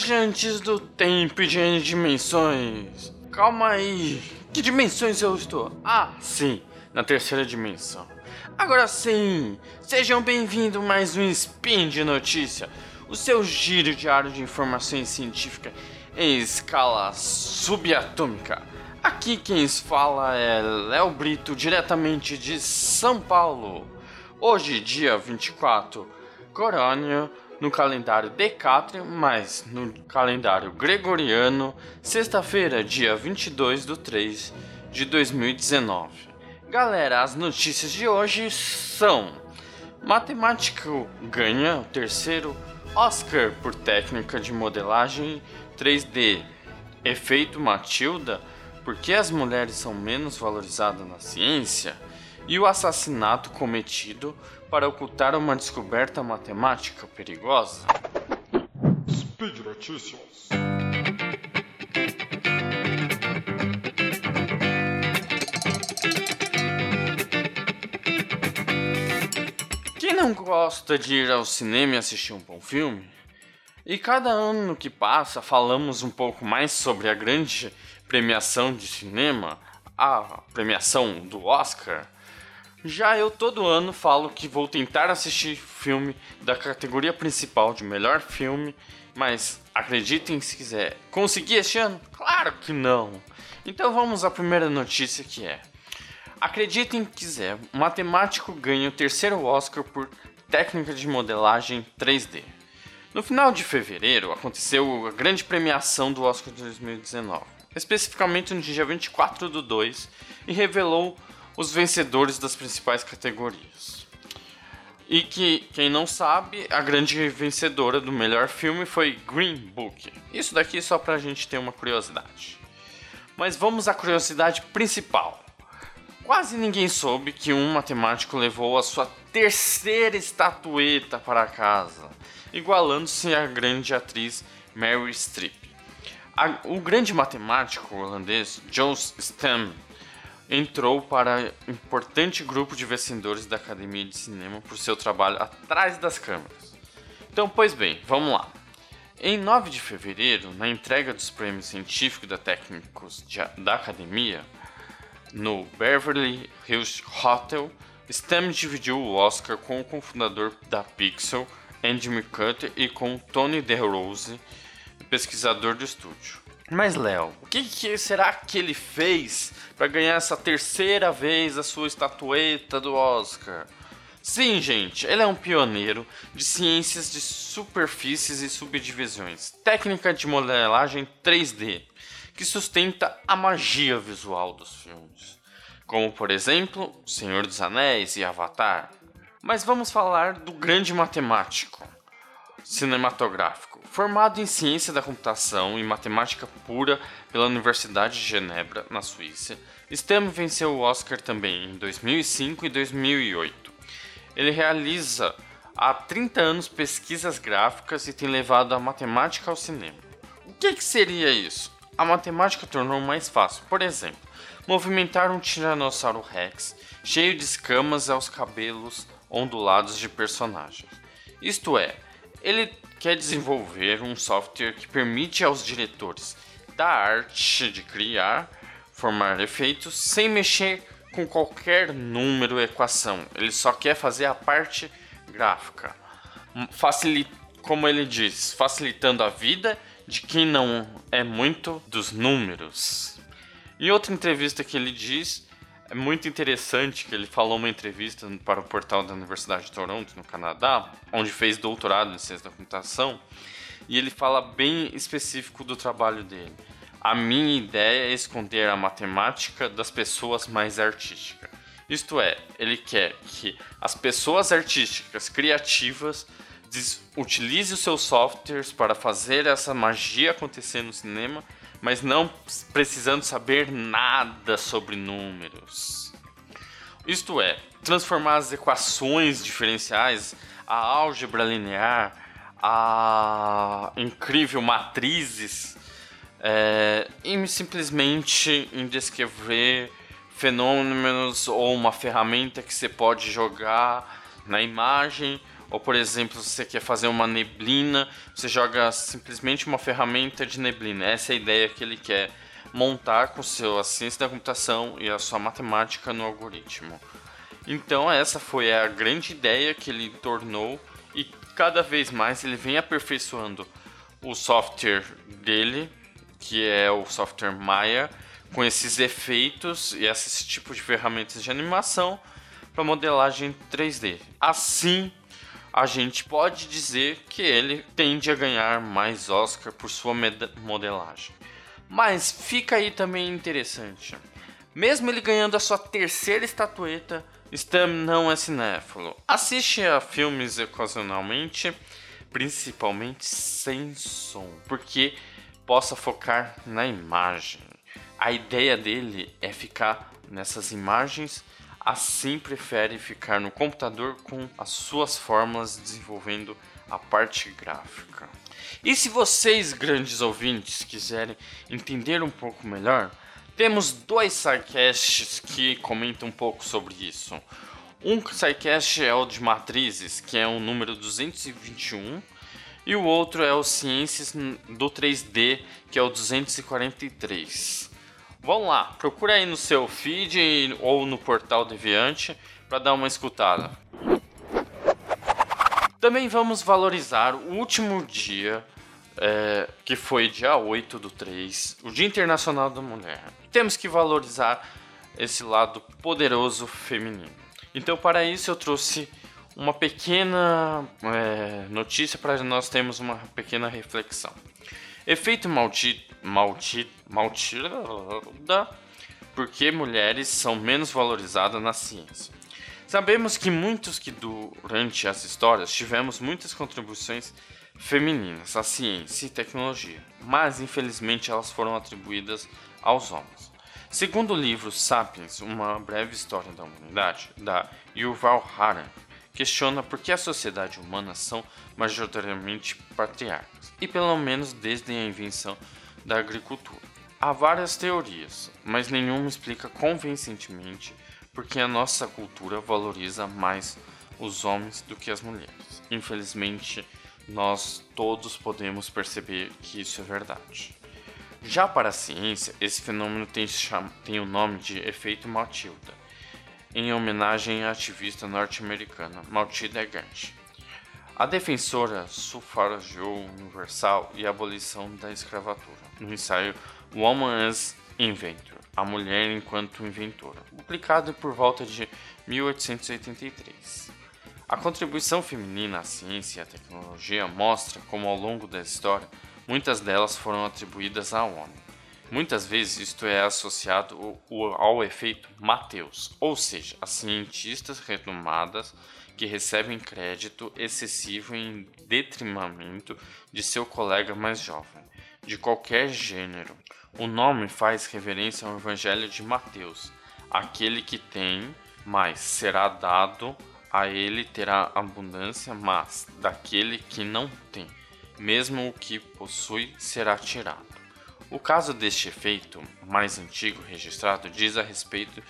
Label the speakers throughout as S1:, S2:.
S1: Viajantes do tempo e de dimensões. Calma aí. Que dimensões eu estou? Ah, sim, na terceira dimensão. Agora sim, sejam bem-vindos mais um Spin de Notícia, o seu giro diário de informações científicas em escala subatômica. Aqui quem fala é Léo Brito, diretamente de São Paulo. Hoje, dia 24, Corônia, no calendário Decátrio, mas no calendário Gregoriano, sexta-feira, dia 22 de 3 de 2019. Galera, as notícias de hoje são: Matemático ganha o terceiro Oscar por técnica de modelagem 3D. Efeito Matilda por que as mulheres são menos valorizadas na ciência? E o assassinato cometido para ocultar uma descoberta matemática perigosa?
S2: Speed Notícias.
S1: Quem não gosta de ir ao cinema e assistir um bom filme? E cada ano que passa falamos um pouco mais sobre a grande premiação de cinema, a premiação do Oscar. Já eu todo ano falo que vou tentar assistir filme da categoria principal de melhor filme, mas acreditem se quiser, consegui este ano? Claro que não. Então vamos à primeira notícia que é: Acreditem se quiser, matemático ganha o terceiro Oscar por técnica de modelagem 3D. No final de fevereiro aconteceu a grande premiação do Oscar de 2019, especificamente no dia 24 do 2, e revelou os vencedores das principais categorias. E que, quem não sabe, a grande vencedora do melhor filme foi Green Book. Isso daqui só pra gente ter uma curiosidade. Mas vamos à curiosidade principal. Quase ninguém soube que um matemático levou a sua terceira estatueta para casa igualando-se à grande atriz Mary Streep. O grande matemático holandês Jos Stam entrou para importante grupo de vencedores da Academia de Cinema por seu trabalho atrás das câmeras. Então, pois bem, vamos lá. Em 9 de fevereiro, na entrega dos prêmios científicos da técnicos de, da Academia, no Beverly Hills Hotel, Stam dividiu o Oscar com o cofundador da Pixel, Andy McCutter e com Tony DeRose, pesquisador do estúdio. Mas Léo, o que, que, será que ele fez para ganhar essa terceira vez a sua estatueta do Oscar? Sim, gente, ele é um pioneiro de ciências de superfícies e subdivisões, técnica de modelagem 3D, que sustenta a magia visual dos filmes, como por exemplo Senhor dos Anéis e Avatar. Mas vamos falar do grande matemático cinematográfico. Formado em ciência da computação e matemática pura pela Universidade de Genebra, na Suíça, Stem venceu o Oscar também em 2005 e 2008. Ele realiza há 30 anos pesquisas gráficas e tem levado a matemática ao cinema. O que, que seria isso? A matemática tornou mais fácil, por exemplo, movimentar um Tiranossauro Rex cheio de escamas aos cabelos ondulados de personagens. Isto é, ele quer desenvolver um software que permite aos diretores da arte de criar, formar efeitos sem mexer com qualquer número ou equação. Ele só quer fazer a parte gráfica. Facil... Como ele diz, facilitando a vida de quem não é muito dos números. Em outra entrevista que ele diz é muito interessante que ele falou uma entrevista para o portal da Universidade de Toronto, no Canadá, onde fez doutorado em ciência da computação, e ele fala bem específico do trabalho dele. A minha ideia é esconder a matemática das pessoas mais artísticas. Isto é, ele quer que as pessoas artísticas, criativas, utilize os seus softwares para fazer essa magia acontecer no cinema mas não precisando saber nada sobre números. Isto é, transformar as equações diferenciais, a álgebra linear, a incrível matrizes, é, simplesmente em descrever fenômenos ou uma ferramenta que você pode jogar na imagem Ou, por exemplo, você quer fazer uma neblina, você joga simplesmente uma ferramenta de neblina. Essa é a ideia que ele quer montar com seu a ciência da computação e a sua matemática no algoritmo. Então, essa foi a grande ideia que ele tornou e cada vez mais ele vem aperfeiçoando o software dele, que é o software Maya, com esses efeitos e esse tipo de ferramentas de animação para modelagem 3D. Assim, a gente pode dizer que ele tende a ganhar mais Oscar por sua modelagem. Mas fica aí também interessante. Mesmo ele ganhando a sua terceira estatueta, Stam não é cinéfilo. Assiste a filmes ocasionalmente, principalmente sem som, porque possa focar na imagem. A ideia dele é ficar nessas imagens assim prefere ficar no computador com as suas fórmulas desenvolvendo a parte gráfica. E se vocês, grandes ouvintes, quiserem entender um pouco melhor, temos dois sidecasts que comentam um pouco sobre isso. Um sidecast é o de matrizes, que é o número 221, e o outro é o Ciências do 3D, que é o 243. Vamos lá, procura aí no seu feed ou no portal Deviante para dar uma escutada. Também vamos valorizar o último dia, é, que foi dia 8 do 3, o Dia Internacional da Mulher. Temos que valorizar esse lado poderoso feminino. Então, para isso, eu trouxe uma pequena é, notícia para nós termos uma pequena reflexão. Efeito maldito, maldito, maldita, porque mulheres são menos valorizadas na ciência. Sabemos que muitos que durante as histórias tivemos muitas contribuições femininas à ciência e tecnologia, mas infelizmente elas foram atribuídas aos homens. Segundo o livro Sapiens, uma breve história da humanidade, da Yuval Harari, questiona por que a sociedade humana são majoritariamente patriarcas, e pelo menos desde a invenção da agricultura. Há várias teorias, mas nenhuma explica convincentemente por que a nossa cultura valoriza mais os homens do que as mulheres. Infelizmente, nós todos podemos perceber que isso é verdade. Já para a ciência, esse fenômeno tem, tem o nome de efeito Matilda, em homenagem à ativista norte-americana Matilda Gant. A defensora sufragiou universal e a abolição da escravatura, no ensaio Woman as Inventor, A Mulher enquanto Inventora, publicado por volta de 1883. A contribuição feminina à ciência e à tecnologia mostra como ao longo da história muitas delas foram atribuídas ao homem. Muitas vezes isto é associado ao efeito Mateus, ou seja, as cientistas renomadas que recebem crédito excessivo em detrimento de seu colega mais jovem, de qualquer gênero. O nome faz referência ao Evangelho de Mateus: aquele que tem, mais será dado, a ele terá abundância, mas daquele que não tem, mesmo o que possui será tirado. O caso deste efeito mais antigo registrado diz a respeito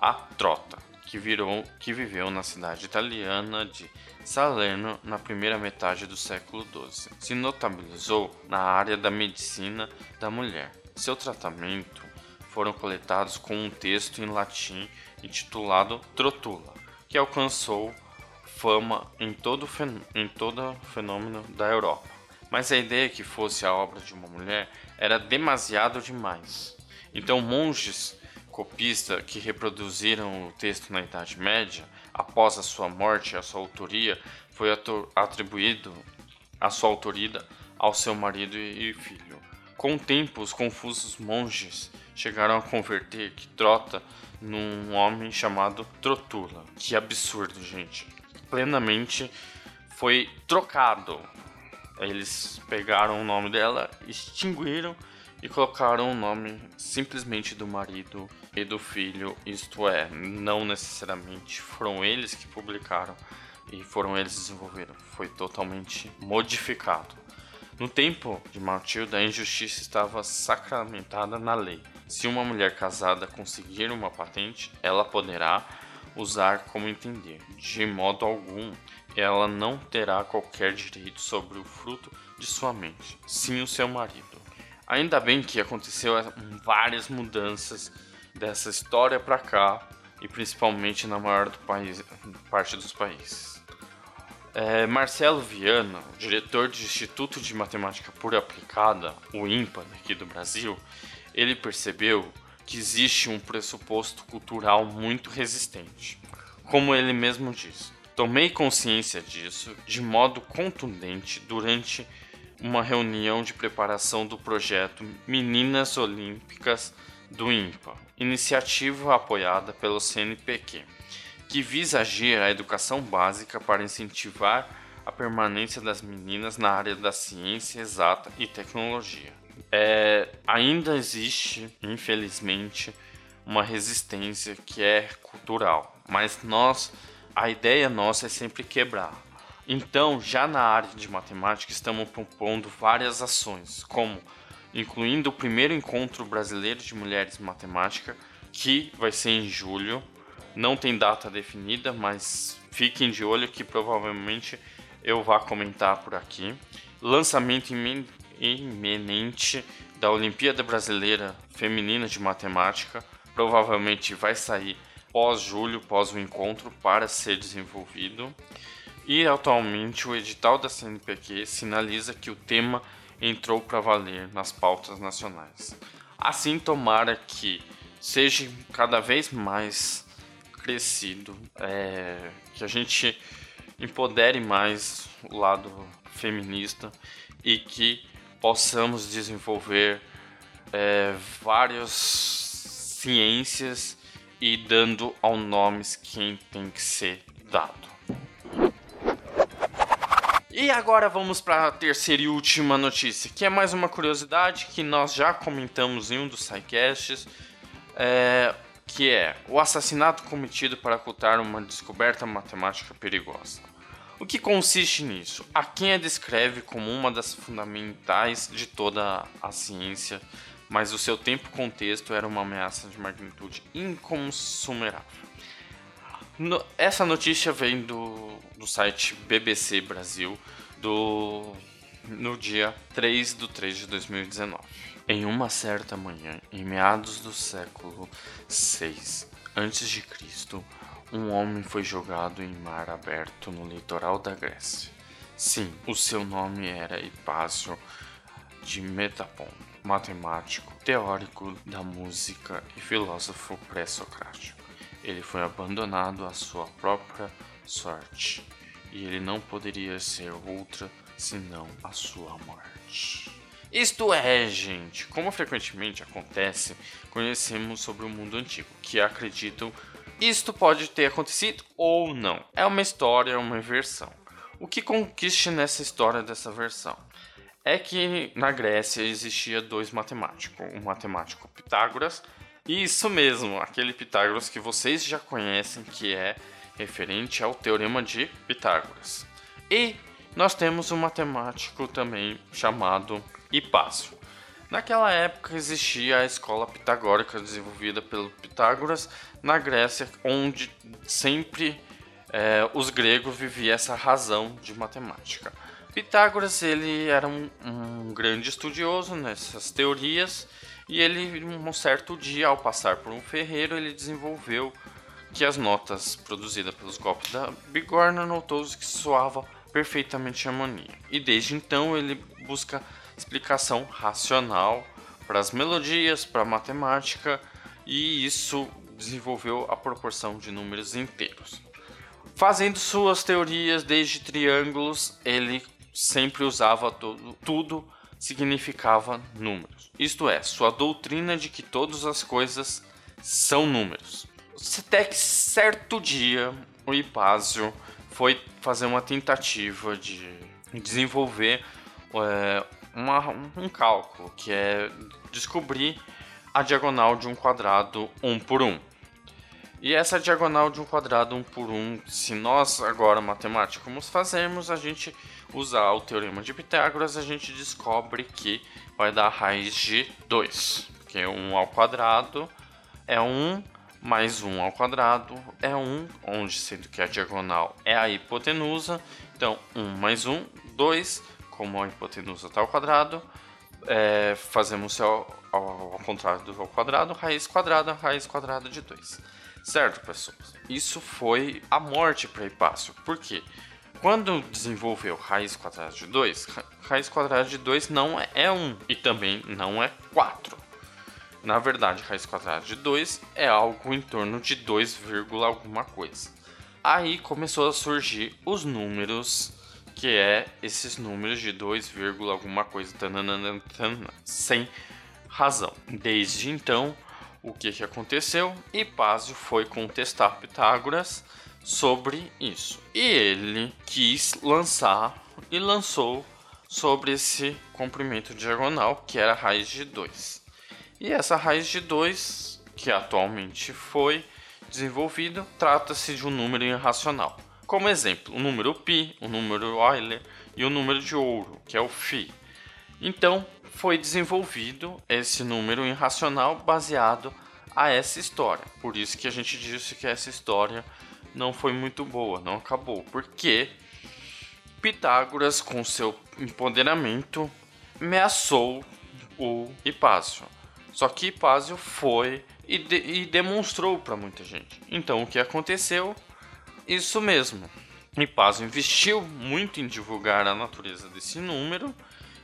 S1: a Trota, que, virou, que viveu na cidade italiana de Salerno na primeira metade do século XII. Se notabilizou na área da medicina da mulher. Seu tratamento foram coletados com um texto em latim intitulado Trotula, que alcançou fama em todo, em todo fenômeno da Europa. Mas a ideia que fosse a obra de uma mulher era demasiado demais. Então, monges copistas que reproduziram o texto na Idade Média, após a sua morte, a sua autoria foi atribuído a sua autoria ao seu marido e filho. Com o tempo, os confusos monges chegaram a converter que Trota num homem chamado Trotula. Que absurdo, gente. Plenamente foi trocado eles pegaram o nome dela, extinguiram e colocaram o nome simplesmente do marido e do filho, isto é, não necessariamente foram eles que publicaram e foram eles que desenvolveram, foi totalmente modificado. No tempo de Matilda, a injustiça estava sacramentada na lei. Se uma mulher casada conseguir uma patente, ela poderá usar como entender. De modo algum, ela não terá qualquer direito sobre o fruto de sua mente, sim o seu marido. Ainda bem que aconteceu várias mudanças dessa história para cá e principalmente na maior do país, parte dos países. É, Marcelo Viana, diretor do Instituto de Matemática Pura Aplicada, o IMPA aqui do Brasil, ele percebeu que existe um pressuposto cultural muito resistente. Como ele mesmo diz, tomei consciência disso de modo contundente durante uma reunião de preparação do projeto Meninas Olímpicas do IMPA, iniciativa apoiada pelo CNPq, que visa agir a educação básica para incentivar a permanência das meninas na área da ciência exata e tecnologia. É, ainda existe, infelizmente, uma resistência que é cultural, mas nós, a ideia nossa é sempre quebrar. Então, já na área de matemática, estamos propondo várias ações, como incluindo o primeiro encontro brasileiro de mulheres em matemática, que vai ser em julho. Não tem data definida, mas fiquem de olho que provavelmente eu vá comentar por aqui. Lançamento iminente da Olimpíada Brasileira Feminina de Matemática, provavelmente vai sair pós-julho, pós o encontro, para ser desenvolvido. E atualmente o edital da CNPq sinaliza que o tema entrou para valer nas pautas nacionais. Assim, tomara que seja cada vez mais crescido, é, que a gente empodere mais o lado feminista e que possamos desenvolver é, várias ciências e dando ao nomes quem tem que ser dado. E agora vamos para a terceira e última notícia, que é mais uma curiosidade que nós já comentamos em um dos sidecasts, é, que é o assassinato cometido para ocultar uma descoberta matemática perigosa. O que consiste nisso? A quem a descreve como uma das fundamentais de toda a ciência, mas o seu tempo contexto era uma ameaça de magnitude inconsumerável. No, essa notícia vem do, do site BBC Brasil do, no dia 3 de 3 de 2019. Em uma certa manhã, em meados do século 6 a.C., um homem foi jogado em mar aberto no litoral da Grécia. Sim, o seu nome era Hipásio de Metapon, matemático, teórico da música e filósofo pré-socrático ele foi abandonado à sua própria sorte, e ele não poderia ser outra senão a sua morte. Isto é, gente, como frequentemente acontece, conhecemos sobre o mundo antigo, que acreditam isto pode ter acontecido ou não. É uma história, uma versão. O que conquiste nessa história dessa versão? É que na Grécia existia dois matemáticos, o matemático Pitágoras isso mesmo, aquele Pitágoras que vocês já conhecem, que é referente ao Teorema de Pitágoras. E nós temos um matemático também chamado Hipásio. Naquela época existia a escola pitagórica desenvolvida pelo Pitágoras na Grécia, onde sempre é, os gregos viviam essa razão de matemática. Pitágoras ele era um, um grande estudioso nessas teorias e ele, um certo dia, ao passar por um ferreiro, ele desenvolveu que as notas produzidas pelos golpes da bigorna notou que soava perfeitamente harmonia. E desde então ele busca explicação racional para as melodias, para a matemática, e isso desenvolveu a proporção de números inteiros. Fazendo suas teorias desde triângulos, ele sempre usava tudo, tudo significava números. Isto é, sua doutrina de que todas as coisas são números. Até que certo dia o Hipásio foi fazer uma tentativa de desenvolver é, uma, um cálculo, que é descobrir a diagonal de um quadrado um por um. E essa diagonal de um quadrado um por um, se nós agora matemáticos fazermos, a gente usar o teorema de Pitágoras, a gente descobre que vai dar a raiz de 2, porque 1 um ao quadrado é 1 um mais 1 ao quadrado é 1, onde sendo que a diagonal é a hipotenusa. Então, 1 mais 1, 2, como a hipotenusa está ao quadrado, é, fazemos ao, ao, ao, contrário do ao quadrado, raiz quadrada, raiz quadrada de 2. Certo, pessoas? Isso foi a morte para Hipácio. Por quê? Quando desenvolveu raiz quadrada de 2, raiz quadrada de 2 não é 1 e também não é 4. Na verdade, raiz quadrada de 2 é algo em torno de 2, alguma coisa. Aí começou a surgir os números, que é esses números de 2, alguma coisa, tananana, tanana, sem razão. Desde então, o que, que aconteceu? Hipásio foi contestar Pitágoras sobre isso. E ele quis lançar e lançou sobre esse comprimento diagonal, que era a raiz de 2. E essa raiz de 2, que atualmente foi desenvolvido, trata-se de um número irracional. Como exemplo, o número π, o número Euler e o número de ouro, que é o φ. Então, foi desenvolvido esse número irracional baseado a essa história. Por isso que a gente disse que essa história não foi muito boa, não acabou, porque Pitágoras, com seu empoderamento, ameaçou o Hipásio. Só que Hipásio foi e, de, e demonstrou para muita gente. Então o que aconteceu? Isso mesmo. Hipásio investiu muito em divulgar a natureza desse número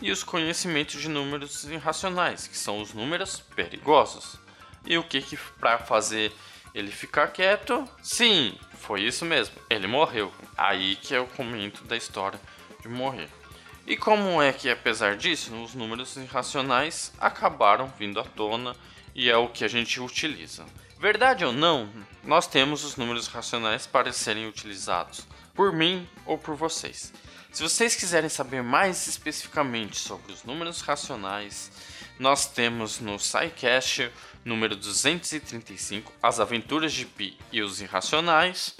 S1: e os conhecimentos de números irracionais, que são os números perigosos. E o que, que para fazer ele ficar quieto? Sim, foi isso mesmo. Ele morreu. Aí que é o comento da história de morrer. E como é que, apesar disso, os números irracionais acabaram vindo à tona e é o que a gente utiliza? Verdade ou não, nós temos os números racionais para serem utilizados por mim ou por vocês. Se vocês quiserem saber mais especificamente sobre os números racionais, nós temos no SciCast número 235 As Aventuras de Pi e os Irracionais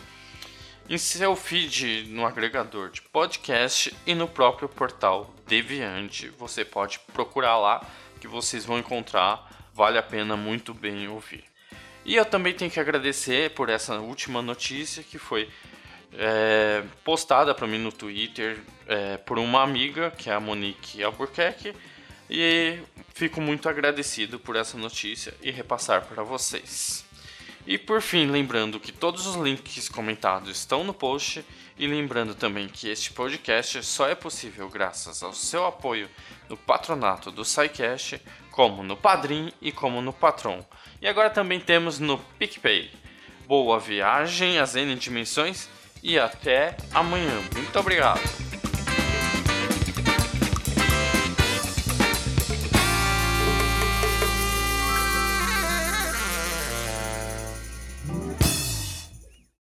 S1: em seu feed no agregador de podcast e no próprio portal Deviante. Você pode procurar lá que vocês vão encontrar, vale a pena muito bem ouvir. E eu também tenho que agradecer por essa última notícia que foi é, postada para mim no Twitter é, por uma amiga, que é a Monique Albuquerque, e fico muito agradecido por essa notícia e repassar para vocês. E por fim, lembrando que todos os links comentados estão no post e lembrando também que este podcast só é possível graças ao seu apoio no patronato do SciCast, como no Padrim e como no Patron. E agora também temos no PicPay. Boa viagem às N dimensões e até amanhã. Muito obrigado!